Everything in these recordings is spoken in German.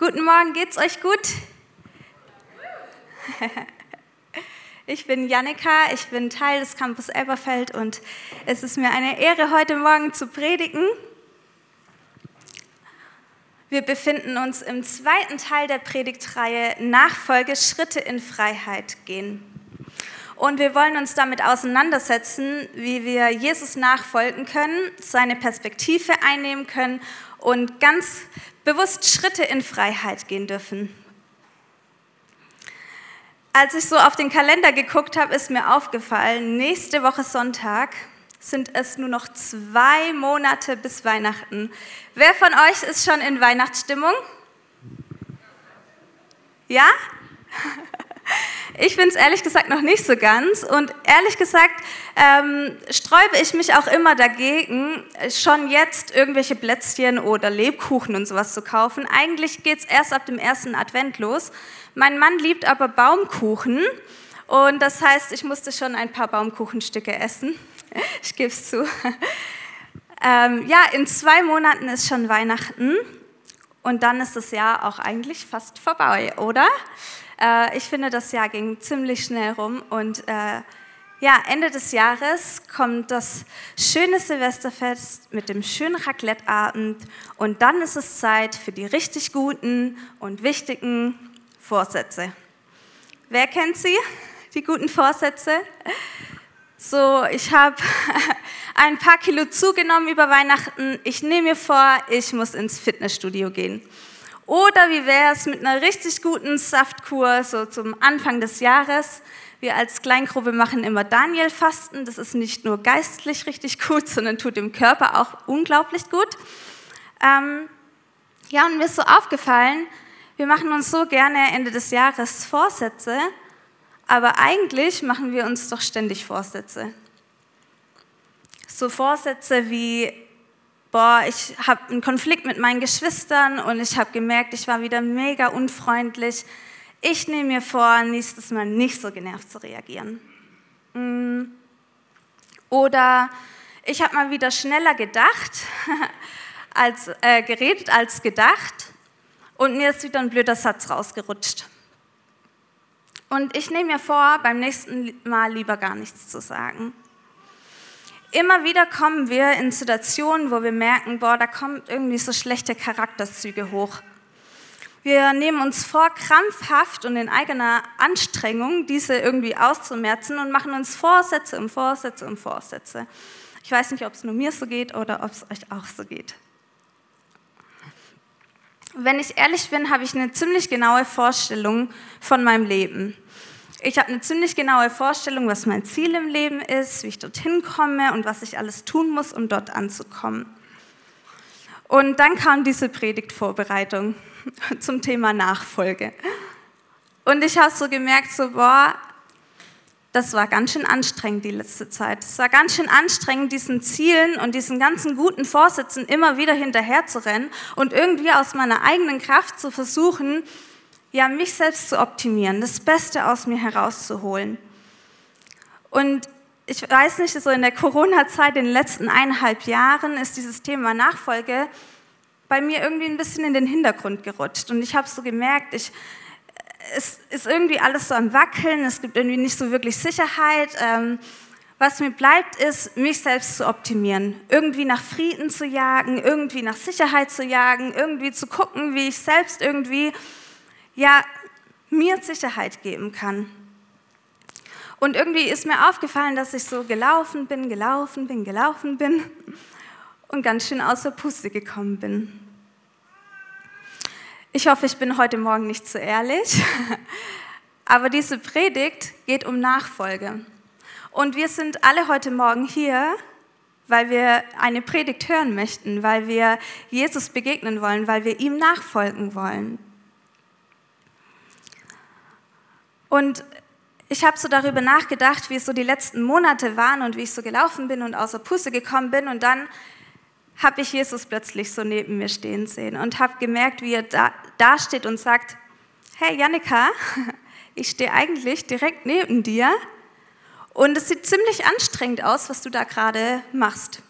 Guten Morgen, geht's euch gut? Ich bin Jannika, ich bin Teil des Campus Elberfeld und es ist mir eine Ehre, heute Morgen zu predigen. Wir befinden uns im zweiten Teil der Predigtreihe Nachfolge Schritte in Freiheit gehen. Und wir wollen uns damit auseinandersetzen, wie wir Jesus nachfolgen können, seine Perspektive einnehmen können und ganz bewusst Schritte in Freiheit gehen dürfen. Als ich so auf den Kalender geguckt habe, ist mir aufgefallen, nächste Woche Sonntag sind es nur noch zwei Monate bis Weihnachten. Wer von euch ist schon in Weihnachtsstimmung? Ja? Ich bin es ehrlich gesagt noch nicht so ganz und ehrlich gesagt ähm, sträube ich mich auch immer dagegen, schon jetzt irgendwelche Plätzchen oder Lebkuchen und sowas zu kaufen. Eigentlich geht es erst ab dem ersten Advent los. Mein Mann liebt aber Baumkuchen und das heißt, ich musste schon ein paar Baumkuchenstücke essen. Ich gebe es zu. Ähm, ja, in zwei Monaten ist schon Weihnachten und dann ist das Jahr auch eigentlich fast vorbei, oder? Äh, ich finde, das Jahr ging ziemlich schnell rum und äh, ja, Ende des Jahres kommt das schöne Silvesterfest mit dem schönen Racletteabend und dann ist es Zeit für die richtig guten und wichtigen Vorsätze. Wer kennt sie, die guten Vorsätze? So, ich habe ein paar Kilo zugenommen über Weihnachten. Ich nehme mir vor, ich muss ins Fitnessstudio gehen. Oder wie wäre es mit einer richtig guten Saftkur so zum Anfang des Jahres? Wir als Kleingruppe machen immer Daniel-Fasten. Das ist nicht nur geistlich richtig gut, sondern tut dem Körper auch unglaublich gut. Ähm, ja, und mir ist so aufgefallen, wir machen uns so gerne Ende des Jahres Vorsätze, aber eigentlich machen wir uns doch ständig Vorsätze. So Vorsätze wie, boah, ich habe einen Konflikt mit meinen Geschwistern und ich habe gemerkt, ich war wieder mega unfreundlich. Ich nehme mir vor, nächstes Mal nicht so genervt zu reagieren. Mm. Oder ich habe mal wieder schneller gedacht, als, äh, geredet als gedacht und mir ist wieder ein blöder Satz rausgerutscht. Und ich nehme mir vor, beim nächsten Mal lieber gar nichts zu sagen. Immer wieder kommen wir in Situationen, wo wir merken, boah, da kommen irgendwie so schlechte Charakterzüge hoch. Wir nehmen uns vor, krampfhaft und in eigener Anstrengung diese irgendwie auszumerzen und machen uns Vorsätze um Vorsätze um Vorsätze. Ich weiß nicht, ob es nur mir so geht oder ob es euch auch so geht. Wenn ich ehrlich bin, habe ich eine ziemlich genaue Vorstellung von meinem Leben. Ich habe eine ziemlich genaue Vorstellung, was mein Ziel im Leben ist, wie ich dorthin komme und was ich alles tun muss, um dort anzukommen. Und dann kam diese Predigtvorbereitung zum Thema Nachfolge. Und ich habe so gemerkt, so, boah, das war ganz schön anstrengend die letzte Zeit. Es war ganz schön anstrengend, diesen Zielen und diesen ganzen guten Vorsätzen immer wieder hinterher zu rennen und irgendwie aus meiner eigenen Kraft zu versuchen, ja, mich selbst zu optimieren, das Beste aus mir herauszuholen. Und ich weiß nicht, so in der Corona-Zeit, in den letzten eineinhalb Jahren, ist dieses Thema Nachfolge bei mir irgendwie ein bisschen in den Hintergrund gerutscht. Und ich habe so gemerkt, ich, es ist irgendwie alles so am Wackeln, es gibt irgendwie nicht so wirklich Sicherheit. Ähm, was mir bleibt, ist, mich selbst zu optimieren, irgendwie nach Frieden zu jagen, irgendwie nach Sicherheit zu jagen, irgendwie zu gucken, wie ich selbst irgendwie ja, mir Sicherheit geben kann. Und irgendwie ist mir aufgefallen, dass ich so gelaufen bin, gelaufen bin, gelaufen bin und ganz schön außer Puste gekommen bin. Ich hoffe, ich bin heute Morgen nicht zu ehrlich, aber diese Predigt geht um Nachfolge. Und wir sind alle heute Morgen hier, weil wir eine Predigt hören möchten, weil wir Jesus begegnen wollen, weil wir ihm nachfolgen wollen. Und ich habe so darüber nachgedacht, wie es so die letzten Monate waren und wie ich so gelaufen bin und außer Puste gekommen bin. Und dann habe ich Jesus plötzlich so neben mir stehen sehen und habe gemerkt, wie er da, da steht und sagt, hey Jannika, ich stehe eigentlich direkt neben dir und es sieht ziemlich anstrengend aus, was du da gerade machst.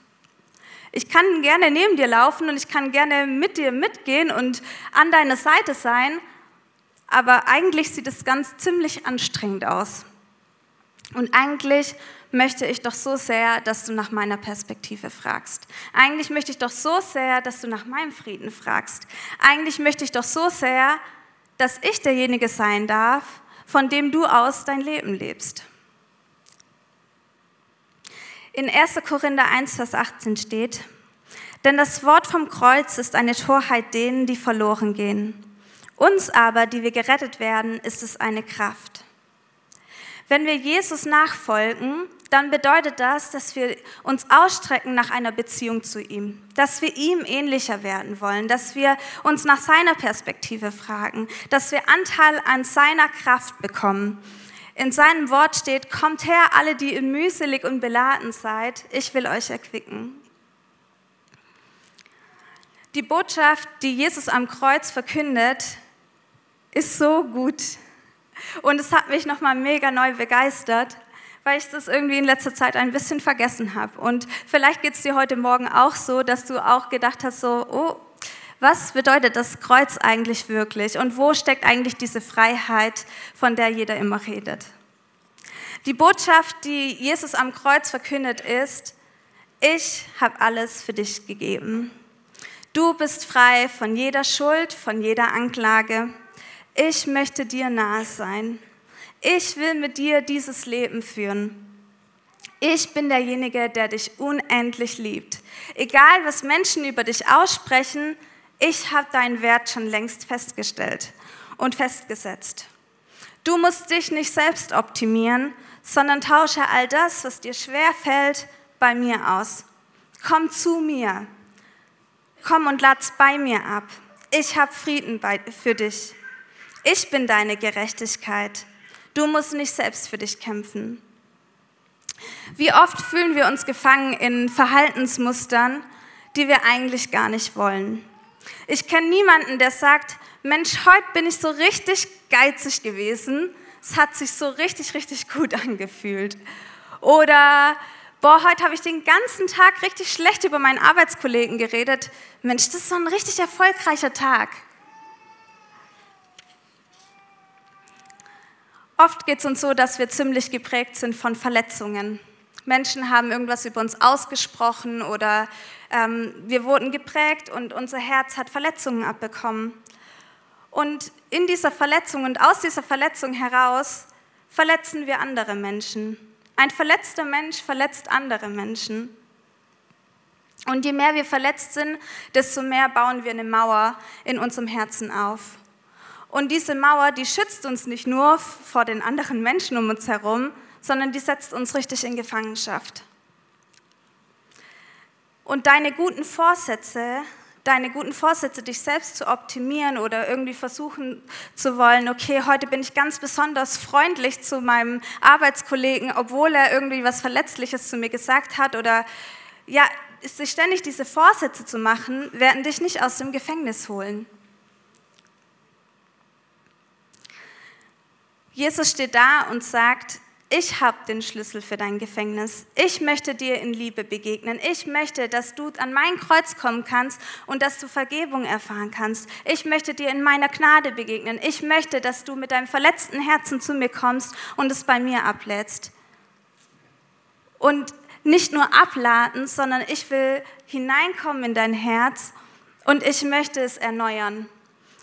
Ich kann gerne neben dir laufen und ich kann gerne mit dir mitgehen und an deiner Seite sein, aber eigentlich sieht es ganz ziemlich anstrengend aus. Und eigentlich möchte ich doch so sehr, dass du nach meiner Perspektive fragst. Eigentlich möchte ich doch so sehr, dass du nach meinem Frieden fragst. Eigentlich möchte ich doch so sehr, dass ich derjenige sein darf, von dem du aus dein Leben lebst. In 1. Korinther 1, Vers 18 steht, denn das Wort vom Kreuz ist eine Torheit denen, die verloren gehen. Uns aber, die wir gerettet werden, ist es eine Kraft. Wenn wir Jesus nachfolgen, dann bedeutet das, dass wir uns ausstrecken nach einer Beziehung zu ihm, dass wir ihm ähnlicher werden wollen, dass wir uns nach seiner Perspektive fragen, dass wir Anteil an seiner Kraft bekommen. In seinem Wort steht, kommt her, alle, die ihr mühselig und beladen seid, ich will euch erquicken. Die Botschaft, die Jesus am Kreuz verkündet, ist so gut. Und es hat mich nochmal mega neu begeistert, weil ich das irgendwie in letzter Zeit ein bisschen vergessen habe. Und vielleicht geht es dir heute Morgen auch so, dass du auch gedacht hast, so, oh, was bedeutet das Kreuz eigentlich wirklich? Und wo steckt eigentlich diese Freiheit, von der jeder immer redet? Die Botschaft, die Jesus am Kreuz verkündet, ist, ich habe alles für dich gegeben. Du bist frei von jeder Schuld, von jeder Anklage ich möchte dir nahe sein. Ich will mit dir dieses Leben führen. Ich bin derjenige, der dich unendlich liebt. Egal, was Menschen über dich aussprechen, ich habe deinen Wert schon längst festgestellt und festgesetzt. Du musst dich nicht selbst optimieren, sondern tausche all das, was dir schwer fällt, bei mir aus. Komm zu mir. Komm und lad's bei mir ab. Ich habe Frieden bei, für dich. Ich bin deine Gerechtigkeit. Du musst nicht selbst für dich kämpfen. Wie oft fühlen wir uns gefangen in Verhaltensmustern, die wir eigentlich gar nicht wollen. Ich kenne niemanden, der sagt, Mensch, heute bin ich so richtig geizig gewesen. Es hat sich so richtig, richtig gut angefühlt. Oder, boah, heute habe ich den ganzen Tag richtig schlecht über meinen Arbeitskollegen geredet. Mensch, das ist so ein richtig erfolgreicher Tag. Oft geht es uns so, dass wir ziemlich geprägt sind von Verletzungen. Menschen haben irgendwas über uns ausgesprochen oder ähm, wir wurden geprägt und unser Herz hat Verletzungen abbekommen. Und in dieser Verletzung und aus dieser Verletzung heraus verletzen wir andere Menschen. Ein verletzter Mensch verletzt andere Menschen. Und je mehr wir verletzt sind, desto mehr bauen wir eine Mauer in unserem Herzen auf. Und diese Mauer, die schützt uns nicht nur vor den anderen Menschen um uns herum, sondern die setzt uns richtig in Gefangenschaft. Und deine guten Vorsätze, deine guten Vorsätze, dich selbst zu optimieren oder irgendwie versuchen zu wollen, okay, heute bin ich ganz besonders freundlich zu meinem Arbeitskollegen, obwohl er irgendwie was Verletzliches zu mir gesagt hat oder ja, sich ständig diese Vorsätze zu machen, werden dich nicht aus dem Gefängnis holen. Jesus steht da und sagt, ich habe den Schlüssel für dein Gefängnis. Ich möchte dir in Liebe begegnen. Ich möchte, dass du an mein Kreuz kommen kannst und dass du Vergebung erfahren kannst. Ich möchte dir in meiner Gnade begegnen. Ich möchte, dass du mit deinem verletzten Herzen zu mir kommst und es bei mir ablädst. Und nicht nur abladen, sondern ich will hineinkommen in dein Herz und ich möchte es erneuern.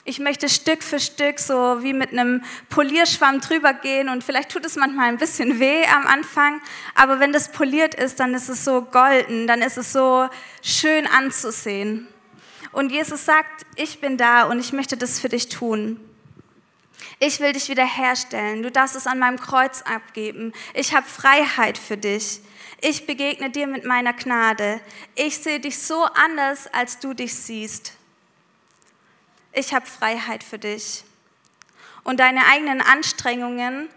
Ich möchte Stück für Stück so wie mit einem Polierschwamm drüber gehen und vielleicht tut es manchmal ein bisschen weh am Anfang, aber wenn das poliert ist, dann ist es so golden, dann ist es so schön anzusehen. Und Jesus sagt, ich bin da und ich möchte das für dich tun. Ich will dich wiederherstellen. Du darfst es an meinem Kreuz abgeben. Ich habe Freiheit für dich. Ich begegne dir mit meiner Gnade. Ich sehe dich so anders, als du dich siehst ich habe Freiheit für dich. Und deine eigenen Anstrengungen,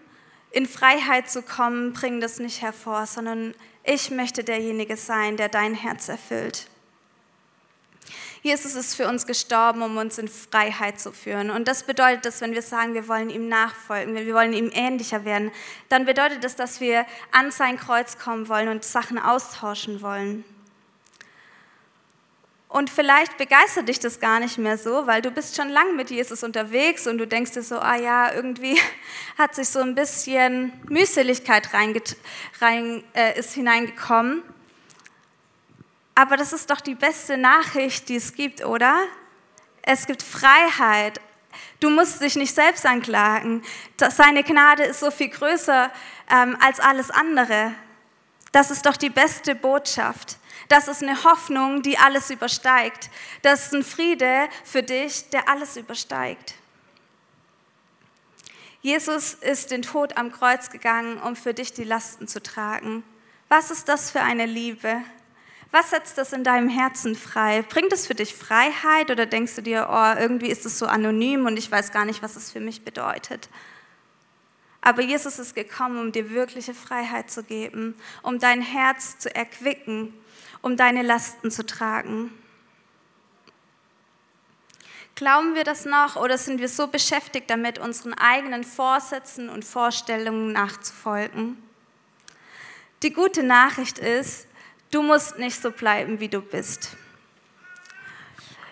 in Freiheit zu kommen, bringen das nicht hervor, sondern ich möchte derjenige sein, der dein Herz erfüllt. Jesus ist für uns gestorben, um uns in Freiheit zu führen. Und das bedeutet, dass wenn wir sagen, wir wollen ihm nachfolgen, wir wollen ihm ähnlicher werden, dann bedeutet das, dass wir an sein Kreuz kommen wollen und Sachen austauschen wollen. Und vielleicht begeistert dich das gar nicht mehr so, weil du bist schon lange mit Jesus unterwegs und du denkst dir so, ah ja, irgendwie hat sich so ein bisschen Mühseligkeit rein, äh, ist hineingekommen. Aber das ist doch die beste Nachricht, die es gibt, oder? Es gibt Freiheit. Du musst dich nicht selbst anklagen. Seine Gnade ist so viel größer ähm, als alles andere. Das ist doch die beste Botschaft. Das ist eine Hoffnung, die alles übersteigt. Das ist ein Friede für dich, der alles übersteigt. Jesus ist den Tod am Kreuz gegangen, um für dich die Lasten zu tragen. Was ist das für eine Liebe? Was setzt das in deinem Herzen frei? Bringt es für dich Freiheit oder denkst du dir, oh, irgendwie ist es so anonym und ich weiß gar nicht, was es für mich bedeutet? Aber Jesus ist gekommen, um dir wirkliche Freiheit zu geben, um dein Herz zu erquicken, um deine Lasten zu tragen. Glauben wir das noch oder sind wir so beschäftigt damit, unseren eigenen Vorsätzen und Vorstellungen nachzufolgen? Die gute Nachricht ist, du musst nicht so bleiben, wie du bist.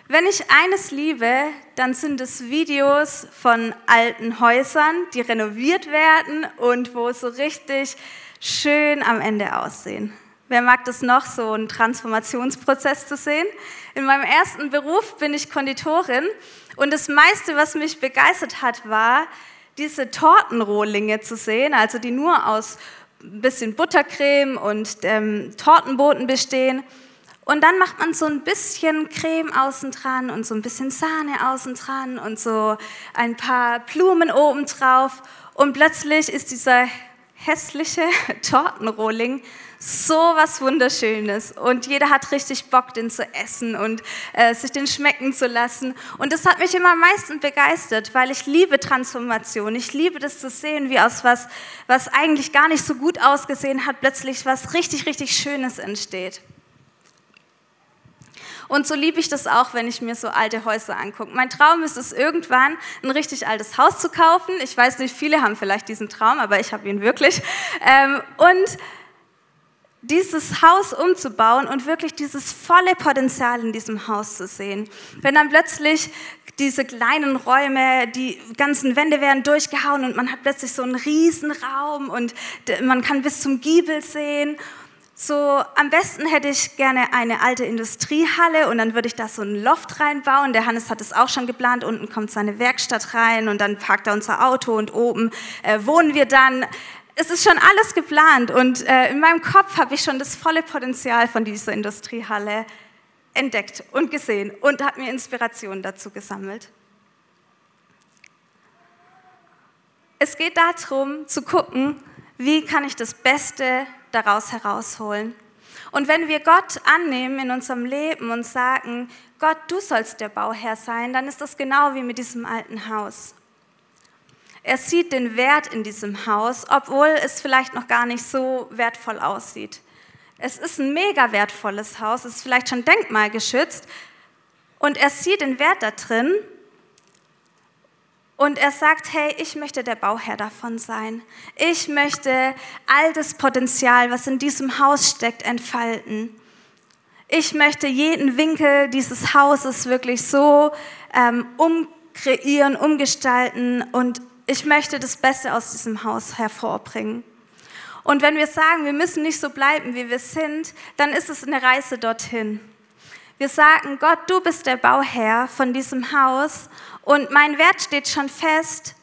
Wenn ich eines liebe, dann sind es Videos von alten Häusern, die renoviert werden und wo so richtig schön am Ende aussehen. Wer mag das noch, so einen Transformationsprozess zu sehen? In meinem ersten Beruf bin ich Konditorin und das meiste, was mich begeistert hat, war, diese Tortenrohlinge zu sehen, also die nur aus ein bisschen Buttercreme und ähm, Tortenboten bestehen. Und dann macht man so ein bisschen Creme außen dran und so ein bisschen Sahne außen dran und so ein paar Blumen oben drauf. Und plötzlich ist dieser hässliche Tortenrohling so was Wunderschönes und jeder hat richtig Bock, den zu essen und äh, sich den schmecken zu lassen. Und das hat mich immer am meisten begeistert, weil ich liebe Transformation. Ich liebe das zu sehen, wie aus was, was eigentlich gar nicht so gut ausgesehen hat, plötzlich was richtig, richtig Schönes entsteht. Und so liebe ich das auch, wenn ich mir so alte Häuser angucke. Mein Traum ist es, irgendwann ein richtig altes Haus zu kaufen. Ich weiß nicht, viele haben vielleicht diesen Traum, aber ich habe ihn wirklich. Ähm, und dieses Haus umzubauen und wirklich dieses volle Potenzial in diesem Haus zu sehen. Wenn dann plötzlich diese kleinen Räume, die ganzen Wände werden durchgehauen und man hat plötzlich so einen riesen Raum und man kann bis zum Giebel sehen so, am besten hätte ich gerne eine alte Industriehalle und dann würde ich da so ein Loft reinbauen. Der Hannes hat es auch schon geplant. Unten kommt seine Werkstatt rein und dann parkt er unser Auto und oben äh, wohnen wir dann. Es ist schon alles geplant und äh, in meinem Kopf habe ich schon das volle Potenzial von dieser Industriehalle entdeckt und gesehen und habe mir Inspiration dazu gesammelt. Es geht darum zu gucken, wie kann ich das Beste daraus herausholen. Und wenn wir Gott annehmen in unserem Leben und sagen, Gott, du sollst der Bauherr sein, dann ist das genau wie mit diesem alten Haus. Er sieht den Wert in diesem Haus, obwohl es vielleicht noch gar nicht so wertvoll aussieht. Es ist ein mega wertvolles Haus, es ist vielleicht schon denkmalgeschützt und er sieht den Wert da drin und er sagt, hey, ich möchte der Bauherr davon sein. Ich möchte all das Potenzial, was in diesem Haus steckt, entfalten. Ich möchte jeden Winkel dieses Hauses wirklich so ähm, umkreieren, umgestalten und ich möchte das Beste aus diesem Haus hervorbringen. Und wenn wir sagen, wir müssen nicht so bleiben, wie wir sind, dann ist es eine Reise dorthin. Wir sagen, Gott, du bist der Bauherr von diesem Haus und mein Wert steht schon fest,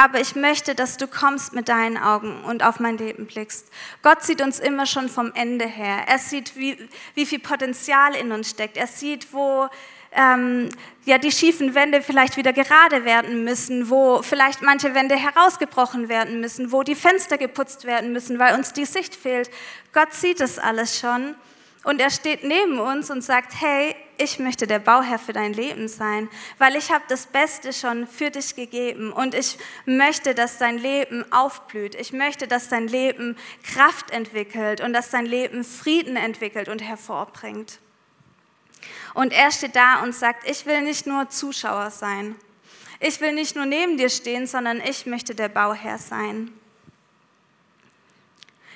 aber ich möchte, dass du kommst mit deinen Augen und auf mein Leben blickst. Gott sieht uns immer schon vom Ende her. Er sieht, wie, wie viel Potenzial in uns steckt. Er sieht, wo ähm, ja, die schiefen Wände vielleicht wieder gerade werden müssen, wo vielleicht manche Wände herausgebrochen werden müssen, wo die Fenster geputzt werden müssen, weil uns die Sicht fehlt. Gott sieht das alles schon. Und er steht neben uns und sagt, hey, ich möchte der Bauherr für dein Leben sein, weil ich habe das Beste schon für dich gegeben und ich möchte, dass dein Leben aufblüht. Ich möchte, dass dein Leben Kraft entwickelt und dass dein Leben Frieden entwickelt und hervorbringt. Und er steht da und sagt, ich will nicht nur Zuschauer sein. Ich will nicht nur neben dir stehen, sondern ich möchte der Bauherr sein.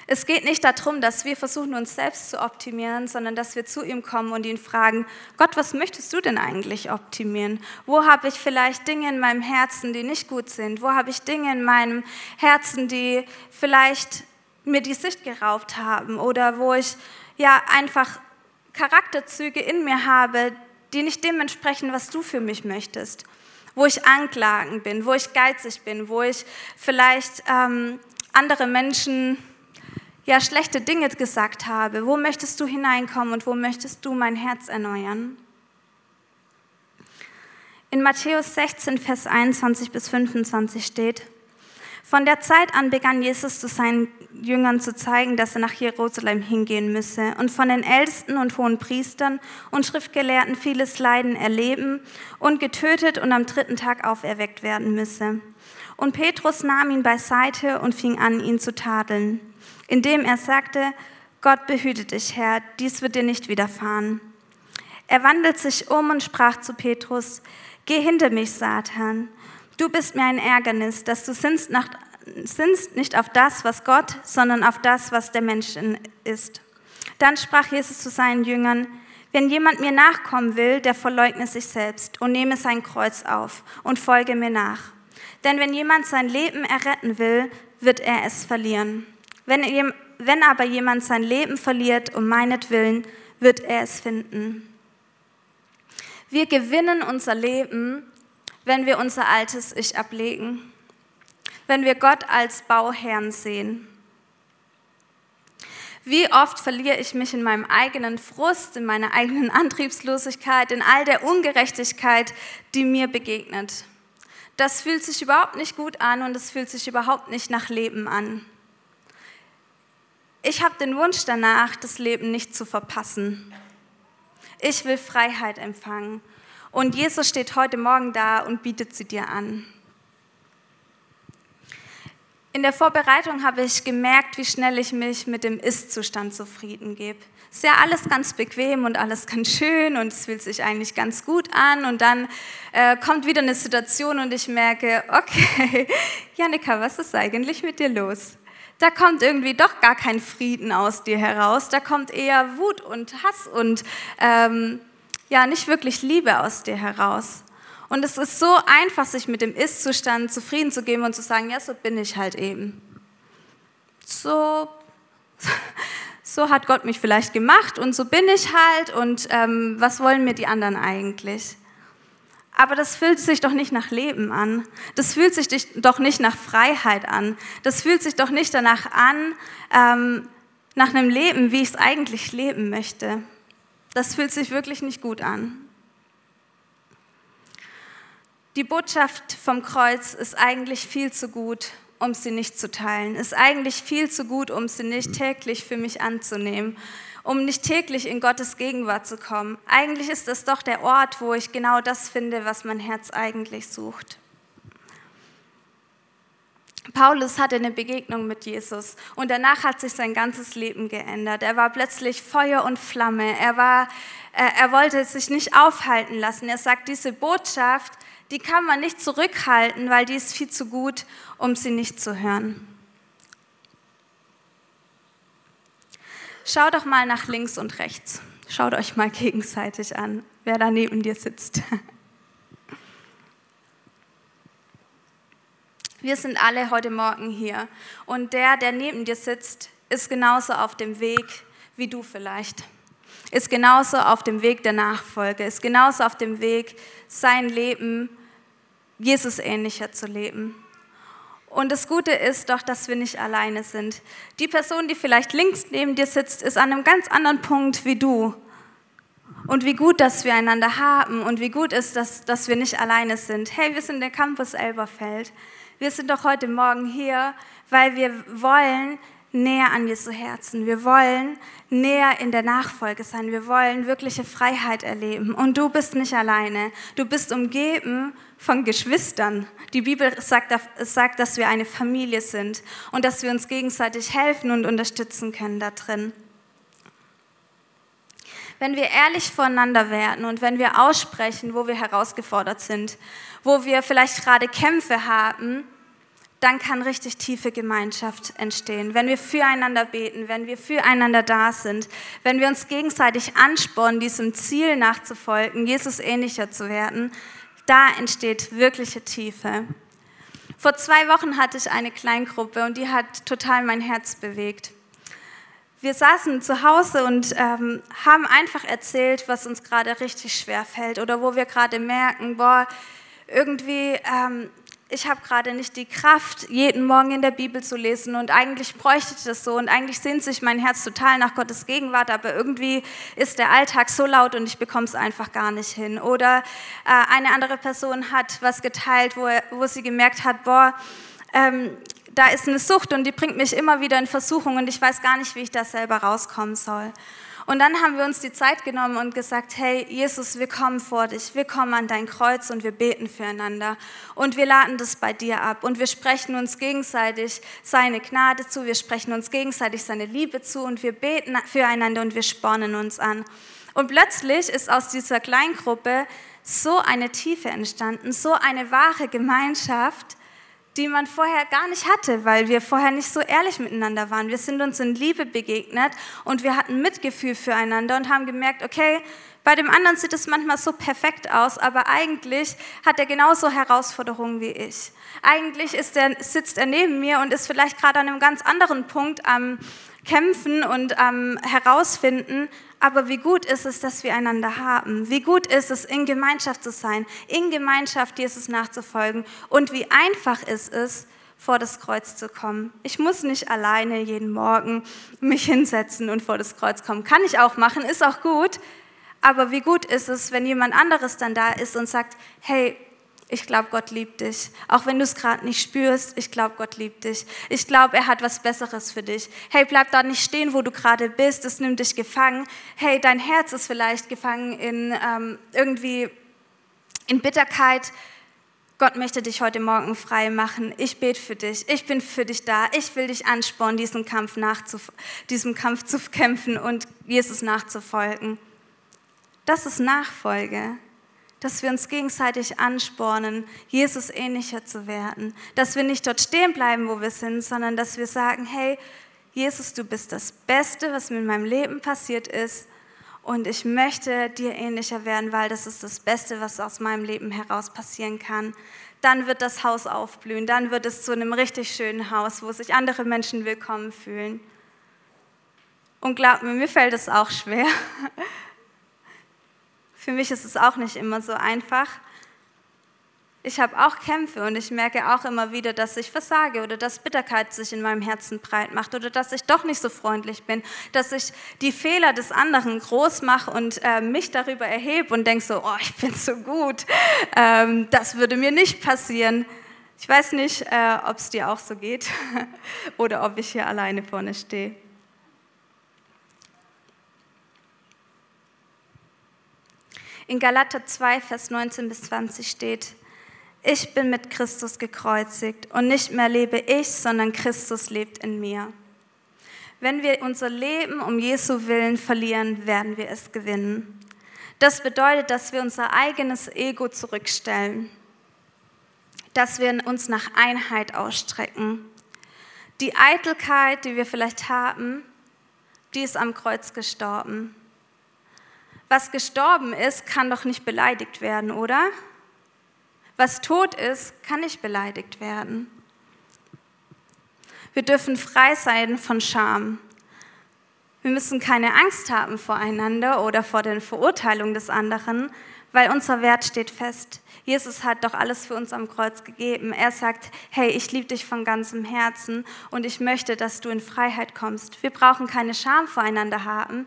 Es geht nicht darum, dass wir versuchen, uns selbst zu optimieren, sondern dass wir zu ihm kommen und ihn fragen, Gott, was möchtest du denn eigentlich optimieren? Wo habe ich vielleicht Dinge in meinem Herzen, die nicht gut sind? Wo habe ich Dinge in meinem Herzen, die vielleicht mir die Sicht geraubt haben oder wo ich ja einfach Charakterzüge in mir habe, die nicht dem entsprechen, was du für mich möchtest? Wo ich anklagen bin, wo ich geizig bin, wo ich vielleicht ähm, andere Menschen ja schlechte Dinge gesagt habe. Wo möchtest du hineinkommen und wo möchtest du mein Herz erneuern? In Matthäus 16, Vers 21 bis 25 steht, von der Zeit an begann Jesus zu seinen Jüngern zu zeigen, dass er nach Jerusalem hingehen müsse und von den Ältesten und hohen Priestern und Schriftgelehrten vieles Leiden erleben und getötet und am dritten Tag auferweckt werden müsse. Und Petrus nahm ihn beiseite und fing an, ihn zu tadeln indem er sagte, Gott behüte dich, Herr, dies wird dir nicht widerfahren. Er wandelt sich um und sprach zu Petrus, Geh hinter mich, Satan, du bist mir ein Ärgernis, dass du sinnst, nach, sinnst nicht auf das, was Gott, sondern auf das, was der Mensch ist. Dann sprach Jesus zu seinen Jüngern, wenn jemand mir nachkommen will, der verleugne sich selbst und nehme sein Kreuz auf und folge mir nach. Denn wenn jemand sein Leben erretten will, wird er es verlieren. Wenn, wenn aber jemand sein Leben verliert um meinetwillen, wird er es finden. Wir gewinnen unser Leben, wenn wir unser altes Ich ablegen, wenn wir Gott als Bauherrn sehen. Wie oft verliere ich mich in meinem eigenen Frust, in meiner eigenen Antriebslosigkeit, in all der Ungerechtigkeit, die mir begegnet. Das fühlt sich überhaupt nicht gut an und es fühlt sich überhaupt nicht nach Leben an. Ich habe den Wunsch danach, das Leben nicht zu verpassen. Ich will Freiheit empfangen. Und Jesus steht heute Morgen da und bietet sie dir an. In der Vorbereitung habe ich gemerkt, wie schnell ich mich mit dem Ist-Zustand zufrieden gebe. Es ist ja alles ganz bequem und alles ganz schön und es fühlt sich eigentlich ganz gut an. Und dann äh, kommt wieder eine Situation und ich merke, okay, Janika, was ist eigentlich mit dir los? Da kommt irgendwie doch gar kein Frieden aus dir heraus, da kommt eher Wut und Hass und ähm, ja, nicht wirklich Liebe aus dir heraus. Und es ist so einfach, sich mit dem Ist-Zustand zufrieden zu geben und zu sagen, ja, so bin ich halt eben. So, so hat Gott mich vielleicht gemacht und so bin ich halt und ähm, was wollen mir die anderen eigentlich? Aber das fühlt sich doch nicht nach Leben an. Das fühlt sich doch nicht nach Freiheit an. Das fühlt sich doch nicht danach an, ähm, nach einem Leben, wie ich es eigentlich leben möchte. Das fühlt sich wirklich nicht gut an. Die Botschaft vom Kreuz ist eigentlich viel zu gut, um sie nicht zu teilen. Ist eigentlich viel zu gut, um sie nicht täglich für mich anzunehmen um nicht täglich in Gottes Gegenwart zu kommen. Eigentlich ist das doch der Ort, wo ich genau das finde, was mein Herz eigentlich sucht. Paulus hatte eine Begegnung mit Jesus und danach hat sich sein ganzes Leben geändert. Er war plötzlich Feuer und Flamme. Er, war, äh, er wollte sich nicht aufhalten lassen. Er sagt, diese Botschaft, die kann man nicht zurückhalten, weil die ist viel zu gut, um sie nicht zu hören. Schau doch mal nach links und rechts. Schaut euch mal gegenseitig an, wer da neben dir sitzt. Wir sind alle heute Morgen hier und der, der neben dir sitzt, ist genauso auf dem Weg wie du vielleicht. Ist genauso auf dem Weg der Nachfolge, ist genauso auf dem Weg, sein Leben Jesus ähnlicher zu leben. Und das Gute ist doch, dass wir nicht alleine sind. Die Person, die vielleicht links neben dir sitzt, ist an einem ganz anderen Punkt wie du. Und wie gut, dass wir einander haben und wie gut ist, dass, dass wir nicht alleine sind. Hey, wir sind der Campus Elberfeld. Wir sind doch heute Morgen hier, weil wir wollen näher an Jesu Herzen. Wir wollen näher in der Nachfolge sein. Wir wollen wirkliche Freiheit erleben. Und du bist nicht alleine. Du bist umgeben von Geschwistern. Die Bibel sagt, sagt, dass wir eine Familie sind und dass wir uns gegenseitig helfen und unterstützen können da drin. Wenn wir ehrlich voneinander werden und wenn wir aussprechen, wo wir herausgefordert sind, wo wir vielleicht gerade Kämpfe haben, dann kann richtig tiefe Gemeinschaft entstehen. Wenn wir füreinander beten, wenn wir füreinander da sind, wenn wir uns gegenseitig anspornen, diesem Ziel nachzufolgen, Jesus ähnlicher zu werden, da entsteht wirkliche Tiefe. Vor zwei Wochen hatte ich eine Kleingruppe und die hat total mein Herz bewegt. Wir saßen zu Hause und ähm, haben einfach erzählt, was uns gerade richtig schwer fällt oder wo wir gerade merken, boah, irgendwie ähm, ich habe gerade nicht die Kraft, jeden Morgen in der Bibel zu lesen und eigentlich bräuchte ich das so und eigentlich sehnt sich mein Herz total nach Gottes Gegenwart, aber irgendwie ist der Alltag so laut und ich bekomme es einfach gar nicht hin. Oder äh, eine andere Person hat was geteilt, wo, wo sie gemerkt hat, boah, ähm, da ist eine Sucht und die bringt mich immer wieder in Versuchung und ich weiß gar nicht, wie ich da selber rauskommen soll. Und dann haben wir uns die Zeit genommen und gesagt, hey Jesus, wir kommen vor dich, wir kommen an dein Kreuz und wir beten füreinander und wir laden das bei dir ab und wir sprechen uns gegenseitig seine Gnade zu, wir sprechen uns gegenseitig seine Liebe zu und wir beten füreinander und wir spornen uns an. Und plötzlich ist aus dieser Kleingruppe so eine Tiefe entstanden, so eine wahre Gemeinschaft, die man vorher gar nicht hatte, weil wir vorher nicht so ehrlich miteinander waren. Wir sind uns in Liebe begegnet und wir hatten Mitgefühl füreinander und haben gemerkt, okay, bei dem anderen sieht es manchmal so perfekt aus, aber eigentlich hat er genauso Herausforderungen wie ich. Eigentlich ist er, sitzt er neben mir und ist vielleicht gerade an einem ganz anderen Punkt am Kämpfen und am Herausfinden, aber wie gut ist es, dass wir einander haben? Wie gut ist es, in Gemeinschaft zu sein, in Gemeinschaft Jesus nachzufolgen? Und wie einfach ist es, vor das Kreuz zu kommen. Ich muss nicht alleine jeden Morgen mich hinsetzen und vor das Kreuz kommen. Kann ich auch machen, ist auch gut. Aber wie gut ist es, wenn jemand anderes dann da ist und sagt, hey, ich glaube, Gott liebt dich. Auch wenn du es gerade nicht spürst, ich glaube, Gott liebt dich. Ich glaube, er hat was Besseres für dich. Hey, bleib da nicht stehen, wo du gerade bist. Es nimmt dich gefangen. Hey, dein Herz ist vielleicht gefangen in ähm, irgendwie in Bitterkeit. Gott möchte dich heute Morgen frei machen. Ich bete für dich. Ich bin für dich da. Ich will dich anspornen, diesen Kampf, diesem Kampf zu kämpfen und Jesus nachzufolgen. Das ist Nachfolge dass wir uns gegenseitig anspornen, Jesus ähnlicher zu werden. Dass wir nicht dort stehen bleiben, wo wir sind, sondern dass wir sagen, hey, Jesus, du bist das Beste, was mir in meinem Leben passiert ist. Und ich möchte dir ähnlicher werden, weil das ist das Beste, was aus meinem Leben heraus passieren kann. Dann wird das Haus aufblühen, dann wird es zu einem richtig schönen Haus, wo sich andere Menschen willkommen fühlen. Und glaub mir, mir fällt es auch schwer. Für mich ist es auch nicht immer so einfach. Ich habe auch Kämpfe und ich merke auch immer wieder, dass ich versage oder dass Bitterkeit sich in meinem Herzen breit macht oder dass ich doch nicht so freundlich bin, dass ich die Fehler des anderen groß mache und äh, mich darüber erhebe und denke so, oh, ich bin so gut, ähm, das würde mir nicht passieren. Ich weiß nicht, äh, ob es dir auch so geht oder ob ich hier alleine vorne stehe. In Galater 2, Vers 19 bis 20 steht, ich bin mit Christus gekreuzigt und nicht mehr lebe ich, sondern Christus lebt in mir. Wenn wir unser Leben um Jesu Willen verlieren, werden wir es gewinnen. Das bedeutet, dass wir unser eigenes Ego zurückstellen, dass wir uns nach Einheit ausstrecken. Die Eitelkeit, die wir vielleicht haben, die ist am Kreuz gestorben was gestorben ist, kann doch nicht beleidigt werden, oder? Was tot ist, kann nicht beleidigt werden. Wir dürfen frei sein von Scham. Wir müssen keine Angst haben voreinander oder vor den Verurteilungen des anderen, weil unser Wert steht fest. Jesus hat doch alles für uns am Kreuz gegeben. Er sagt, hey, ich liebe dich von ganzem Herzen und ich möchte, dass du in Freiheit kommst. Wir brauchen keine Scham voreinander haben,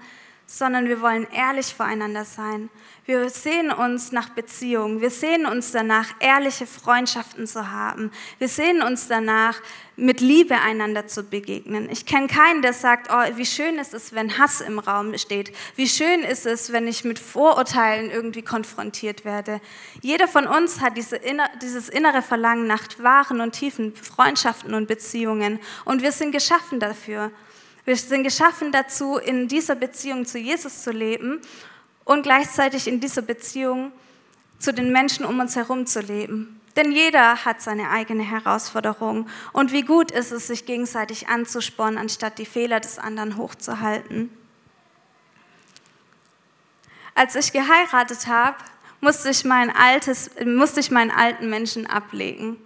sondern wir wollen ehrlich voreinander sein. Wir sehen uns nach Beziehungen. Wir sehen uns danach, ehrliche Freundschaften zu haben. Wir sehen uns danach, mit Liebe einander zu begegnen. Ich kenne keinen, der sagt, oh, wie schön ist es, wenn Hass im Raum steht. Wie schön ist es, wenn ich mit Vorurteilen irgendwie konfrontiert werde. Jeder von uns hat diese inner, dieses innere Verlangen nach wahren und tiefen Freundschaften und Beziehungen. Und wir sind geschaffen dafür. Wir sind geschaffen dazu, in dieser Beziehung zu Jesus zu leben und gleichzeitig in dieser Beziehung zu den Menschen um uns herum zu leben. Denn jeder hat seine eigene Herausforderung. Und wie gut ist es, sich gegenseitig anzuspornen, anstatt die Fehler des anderen hochzuhalten. Als ich geheiratet habe, musste ich, mein altes, musste ich meinen alten Menschen ablegen.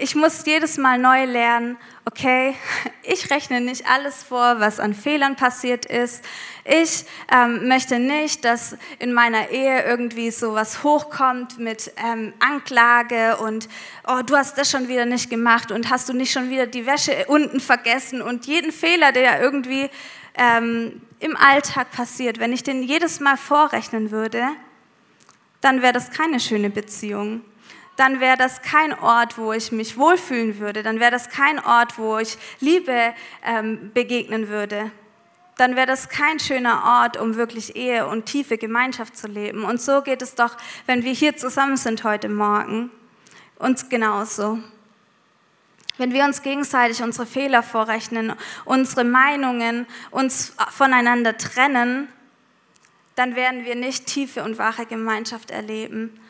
Ich musste jedes Mal neu lernen, okay, ich rechne nicht alles vor, was an Fehlern passiert ist. Ich ähm, möchte nicht, dass in meiner Ehe irgendwie so was hochkommt mit ähm, Anklage und oh, du hast das schon wieder nicht gemacht und hast du nicht schon wieder die Wäsche unten vergessen und jeden Fehler, der irgendwie ähm, im Alltag passiert, wenn ich den jedes Mal vorrechnen würde, dann wäre das keine schöne Beziehung. Dann wäre das kein Ort, wo ich mich wohlfühlen würde. Dann wäre das kein Ort, wo ich Liebe ähm, begegnen würde. Dann wäre das kein schöner Ort, um wirklich Ehe und tiefe Gemeinschaft zu leben. Und so geht es doch, wenn wir hier zusammen sind heute Morgen. Uns genauso. Wenn wir uns gegenseitig unsere Fehler vorrechnen, unsere Meinungen uns voneinander trennen, dann werden wir nicht tiefe und wahre Gemeinschaft erleben.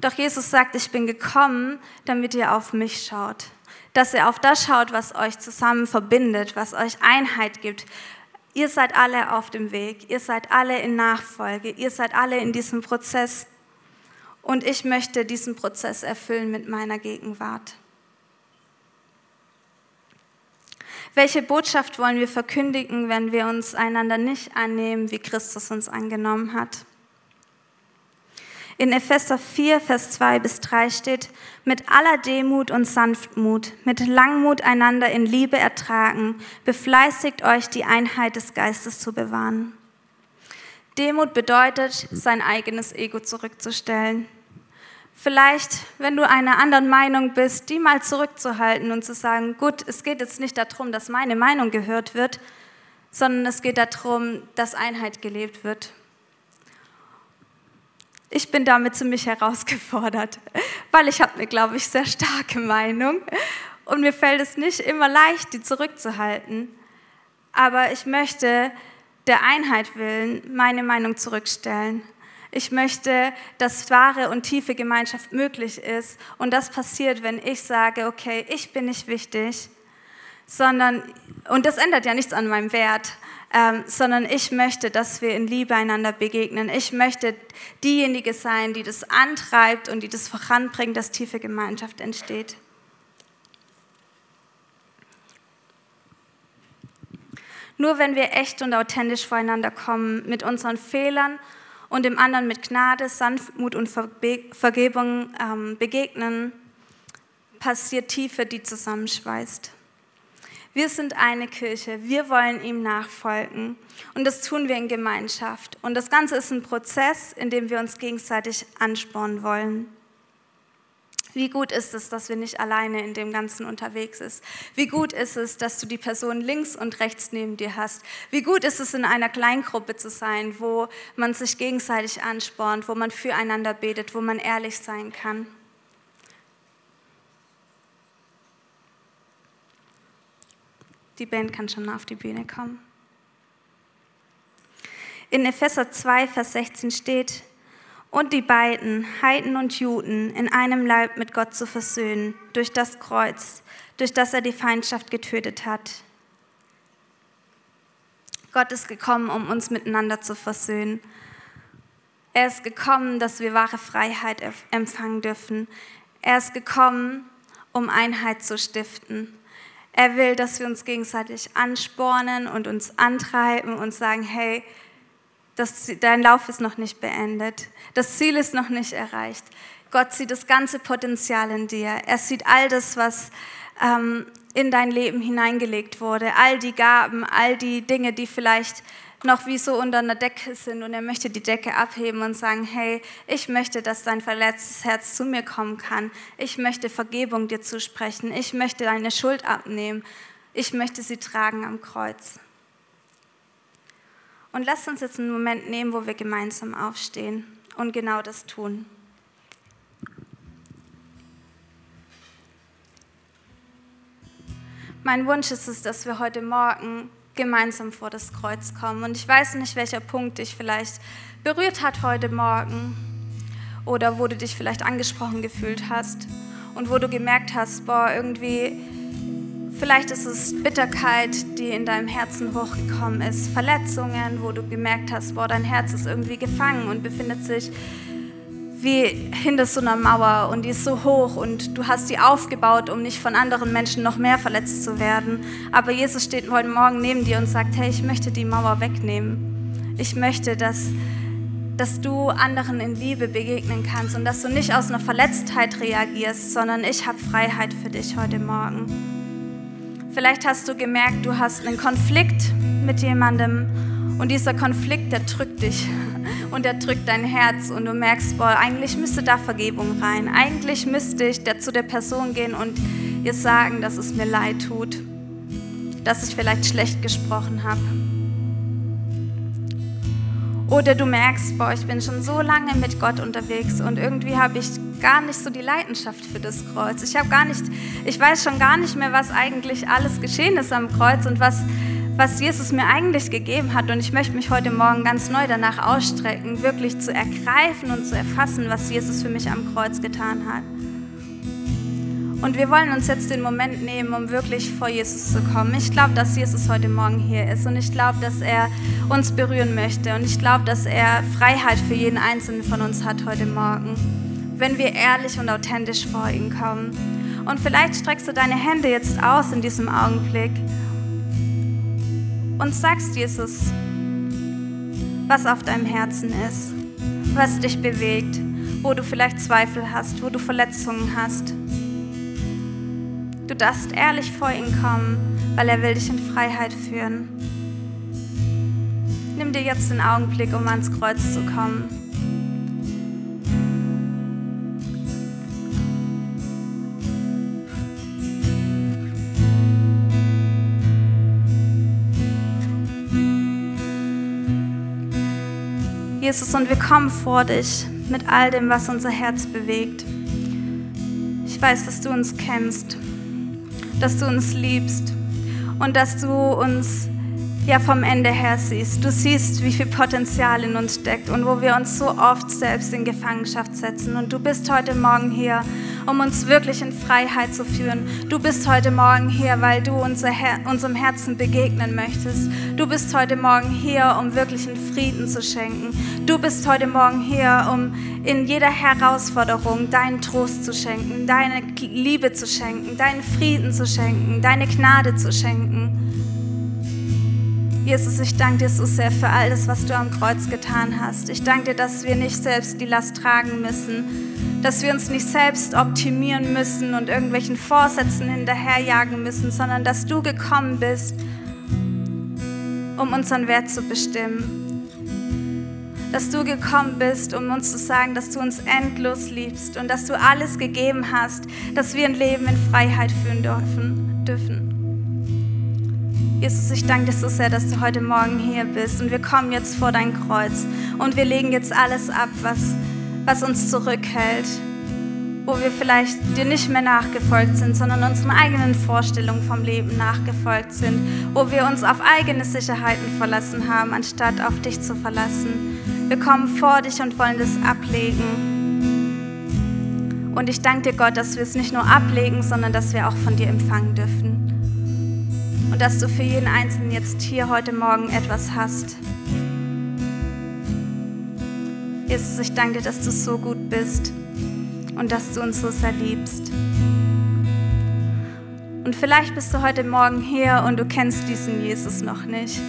Doch Jesus sagt, ich bin gekommen, damit ihr auf mich schaut. Dass ihr auf das schaut, was euch zusammen verbindet, was euch Einheit gibt. Ihr seid alle auf dem Weg, ihr seid alle in Nachfolge, ihr seid alle in diesem Prozess. Und ich möchte diesen Prozess erfüllen mit meiner Gegenwart. Welche Botschaft wollen wir verkündigen, wenn wir uns einander nicht annehmen, wie Christus uns angenommen hat? In Epheser 4, Vers 2 bis 3 steht, mit aller Demut und Sanftmut, mit Langmut einander in Liebe ertragen, befleißigt euch, die Einheit des Geistes zu bewahren. Demut bedeutet, sein eigenes Ego zurückzustellen. Vielleicht, wenn du einer anderen Meinung bist, die mal zurückzuhalten und zu sagen, gut, es geht jetzt nicht darum, dass meine Meinung gehört wird, sondern es geht darum, dass Einheit gelebt wird. Ich bin damit ziemlich herausgefordert, weil ich habe eine, glaube ich, sehr starke Meinung und mir fällt es nicht immer leicht, die zurückzuhalten. Aber ich möchte der Einheit willen meine Meinung zurückstellen ich möchte, dass wahre und tiefe Gemeinschaft möglich ist. Und das passiert, wenn ich sage, okay, ich bin nicht wichtig, sondern, und das ändert ja nichts an meinem Wert, ähm, sondern ich möchte, dass wir in Liebe einander begegnen. Ich möchte diejenige sein, die das antreibt und die das voranbringt, dass tiefe Gemeinschaft entsteht. Nur wenn wir echt und authentisch voreinander kommen, mit unseren Fehlern und dem anderen mit Gnade, Sanftmut und Vergebung ähm, begegnen, passiert Tiefe, die zusammenschweißt. Wir sind eine Kirche, wir wollen ihm nachfolgen und das tun wir in Gemeinschaft. Und das Ganze ist ein Prozess, in dem wir uns gegenseitig anspornen wollen. Wie gut ist es, dass wir nicht alleine in dem Ganzen unterwegs sind? Wie gut ist es, dass du die Person links und rechts neben dir hast? Wie gut ist es, in einer Kleingruppe zu sein, wo man sich gegenseitig anspornt, wo man füreinander betet, wo man ehrlich sein kann? Die Band kann schon auf die Bühne kommen. In Epheser 2, Vers 16 steht, und die beiden, Heiden und Juden, in einem Leib mit Gott zu versöhnen, durch das Kreuz, durch das er die Feindschaft getötet hat. Gott ist gekommen, um uns miteinander zu versöhnen. Er ist gekommen, dass wir wahre Freiheit empfangen dürfen. Er ist gekommen, um Einheit zu stiften. Er will, dass wir uns gegenseitig anspornen und uns antreiben und sagen, hey, das, dein Lauf ist noch nicht beendet. Das Ziel ist noch nicht erreicht. Gott sieht das ganze Potenzial in dir. Er sieht all das, was ähm, in dein Leben hineingelegt wurde. All die Gaben, all die Dinge, die vielleicht noch wie so unter einer Decke sind. Und er möchte die Decke abheben und sagen, hey, ich möchte, dass dein verletztes Herz zu mir kommen kann. Ich möchte Vergebung dir zusprechen. Ich möchte deine Schuld abnehmen. Ich möchte sie tragen am Kreuz. Und lasst uns jetzt einen Moment nehmen, wo wir gemeinsam aufstehen und genau das tun. Mein Wunsch ist es, dass wir heute Morgen gemeinsam vor das Kreuz kommen. Und ich weiß nicht, welcher Punkt dich vielleicht berührt hat heute Morgen oder wo du dich vielleicht angesprochen gefühlt hast und wo du gemerkt hast, boah, irgendwie, vielleicht ist es Bitterkeit, die in deinem Herzen hochgekommen ist, Verletzungen, wo du gemerkt hast, boah, dein Herz ist irgendwie gefangen und befindet sich wie hinter so einer Mauer und die ist so hoch und du hast die aufgebaut, um nicht von anderen Menschen noch mehr verletzt zu werden. Aber Jesus steht heute Morgen neben dir und sagt, hey, ich möchte die Mauer wegnehmen. Ich möchte, dass, dass du anderen in Liebe begegnen kannst und dass du nicht aus einer Verletztheit reagierst, sondern ich habe Freiheit für dich heute Morgen. Vielleicht hast du gemerkt, du hast einen Konflikt mit jemandem und dieser Konflikt, der drückt dich und er drückt dein Herz und du merkst, boah, eigentlich müsste da Vergebung rein. Eigentlich müsste ich zu der Person gehen und ihr sagen, dass es mir leid tut, dass ich vielleicht schlecht gesprochen habe. Oder du merkst, boah, ich bin schon so lange mit Gott unterwegs und irgendwie habe ich gar nicht so die Leidenschaft für das Kreuz. Ich habe gar nicht, ich weiß schon gar nicht mehr, was eigentlich alles geschehen ist am Kreuz und was was Jesus mir eigentlich gegeben hat. Und ich möchte mich heute Morgen ganz neu danach ausstrecken, wirklich zu ergreifen und zu erfassen, was Jesus für mich am Kreuz getan hat. Und wir wollen uns jetzt den Moment nehmen, um wirklich vor Jesus zu kommen. Ich glaube, dass Jesus heute Morgen hier ist und ich glaube, dass er uns berühren möchte und ich glaube, dass er Freiheit für jeden Einzelnen von uns hat heute Morgen, wenn wir ehrlich und authentisch vor ihn kommen. Und vielleicht streckst du deine Hände jetzt aus in diesem Augenblick und sagst Jesus, was auf deinem Herzen ist, was dich bewegt, wo du vielleicht Zweifel hast, wo du Verletzungen hast. Du darfst ehrlich vor ihn kommen, weil er will dich in Freiheit führen. Nimm dir jetzt den Augenblick, um ans Kreuz zu kommen. Jesus, und wir kommen vor dich mit all dem, was unser Herz bewegt. Ich weiß, dass du uns kennst, dass du uns liebst und dass du uns ja vom Ende her siehst. Du siehst, wie viel Potenzial in uns steckt und wo wir uns so oft selbst in Gefangenschaft setzen. Und du bist heute Morgen hier um uns wirklich in Freiheit zu führen. Du bist heute Morgen hier, weil du unser Her unserem Herzen begegnen möchtest. Du bist heute Morgen hier, um wirklich einen Frieden zu schenken. Du bist heute Morgen hier, um in jeder Herausforderung deinen Trost zu schenken, deine Liebe zu schenken, deinen Frieden zu schenken, deine Gnade zu schenken. Jesus, ich danke dir so sehr für alles, was du am Kreuz getan hast. Ich danke dir, dass wir nicht selbst die Last tragen müssen, dass wir uns nicht selbst optimieren müssen und irgendwelchen Vorsätzen hinterherjagen müssen, sondern dass du gekommen bist, um unseren Wert zu bestimmen. Dass du gekommen bist, um uns zu sagen, dass du uns endlos liebst und dass du alles gegeben hast, dass wir ein Leben in Freiheit führen dürfen. Jesus, ich danke dir so sehr, dass du heute Morgen hier bist und wir kommen jetzt vor dein Kreuz und wir legen jetzt alles ab, was was uns zurückhält, wo wir vielleicht dir nicht mehr nachgefolgt sind, sondern unseren eigenen Vorstellungen vom Leben nachgefolgt sind, wo wir uns auf eigene Sicherheiten verlassen haben, anstatt auf dich zu verlassen. Wir kommen vor dich und wollen das ablegen. Und ich danke dir, Gott, dass wir es nicht nur ablegen, sondern dass wir auch von dir empfangen dürfen. Und dass du für jeden Einzelnen jetzt hier heute Morgen etwas hast. Jesus, ich danke dir, dass du so gut bist und dass du uns so sehr liebst. Und vielleicht bist du heute Morgen hier und du kennst diesen Jesus noch nicht.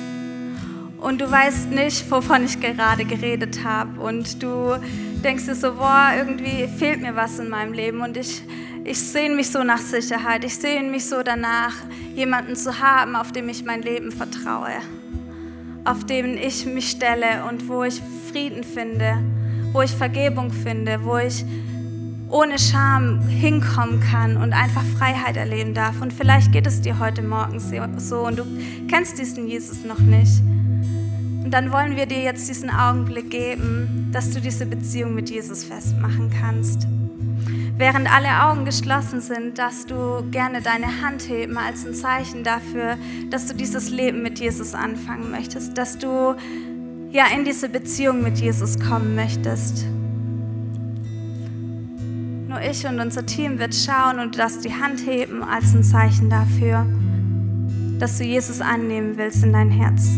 Und du weißt nicht, wovon ich gerade geredet habe. Und du denkst dir so, boah, irgendwie fehlt mir was in meinem Leben. Und ich, ich sehne mich so nach Sicherheit. Ich sehne mich so danach, jemanden zu haben, auf dem ich mein Leben vertraue auf denen ich mich stelle und wo ich Frieden finde, wo ich Vergebung finde, wo ich ohne Scham hinkommen kann und einfach Freiheit erleben darf. Und vielleicht geht es dir heute Morgen so und du kennst diesen Jesus noch nicht. Und dann wollen wir dir jetzt diesen Augenblick geben, dass du diese Beziehung mit Jesus festmachen kannst. Während alle Augen geschlossen sind, dass du gerne deine Hand heben als ein Zeichen dafür, dass du dieses Leben mit Jesus anfangen möchtest, dass du ja in diese Beziehung mit Jesus kommen möchtest. Nur ich und unser Team wird schauen und das die Hand heben als ein Zeichen dafür, dass du Jesus annehmen willst in dein Herz.